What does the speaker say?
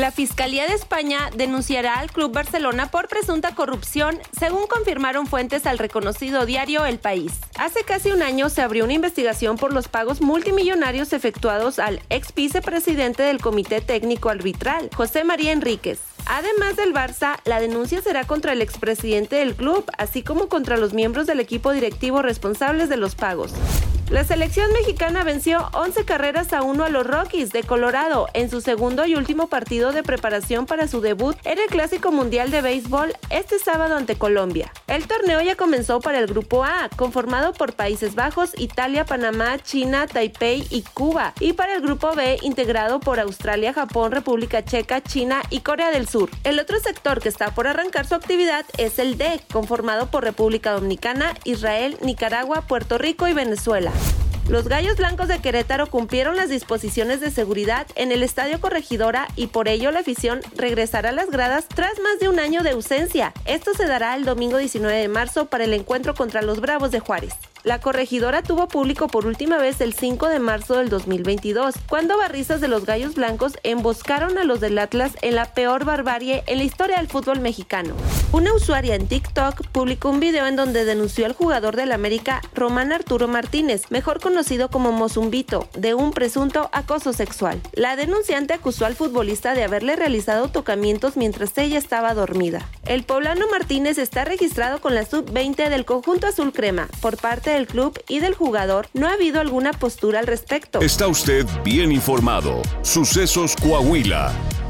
La Fiscalía de España denunciará al Club Barcelona por presunta corrupción, según confirmaron fuentes al reconocido diario El País. Hace casi un año se abrió una investigación por los pagos multimillonarios efectuados al ex vicepresidente del Comité Técnico Arbitral, José María Enríquez. Además del Barça, la denuncia será contra el expresidente del club, así como contra los miembros del equipo directivo responsables de los pagos. La selección mexicana venció 11 carreras a 1 a los Rockies de Colorado en su segundo y último partido de preparación para su debut en el Clásico Mundial de Béisbol este sábado ante Colombia. El torneo ya comenzó para el Grupo A, conformado por Países Bajos, Italia, Panamá, China, Taipei y Cuba, y para el Grupo B, integrado por Australia, Japón, República Checa, China y Corea del Sur. El otro sector que está por arrancar su actividad es el D, conformado por República Dominicana, Israel, Nicaragua, Puerto Rico y Venezuela. Los Gallos Blancos de Querétaro cumplieron las disposiciones de seguridad en el Estadio Corregidora y por ello la afición regresará a las gradas tras más de un año de ausencia. Esto se dará el domingo 19 de marzo para el encuentro contra los Bravos de Juárez. La corregidora tuvo público por última vez el 5 de marzo del 2022, cuando barristas de los Gallos Blancos emboscaron a los del Atlas en la peor barbarie en la historia del fútbol mexicano. Una usuaria en TikTok publicó un video en donde denunció al jugador del América, Román Arturo Martínez, mejor conocido como Mozumbito, de un presunto acoso sexual. La denunciante acusó al futbolista de haberle realizado tocamientos mientras ella estaba dormida. El poblano Martínez está registrado con la sub-20 del conjunto azul crema por parte del club y del jugador, no ha habido alguna postura al respecto. Está usted bien informado. Sucesos Coahuila.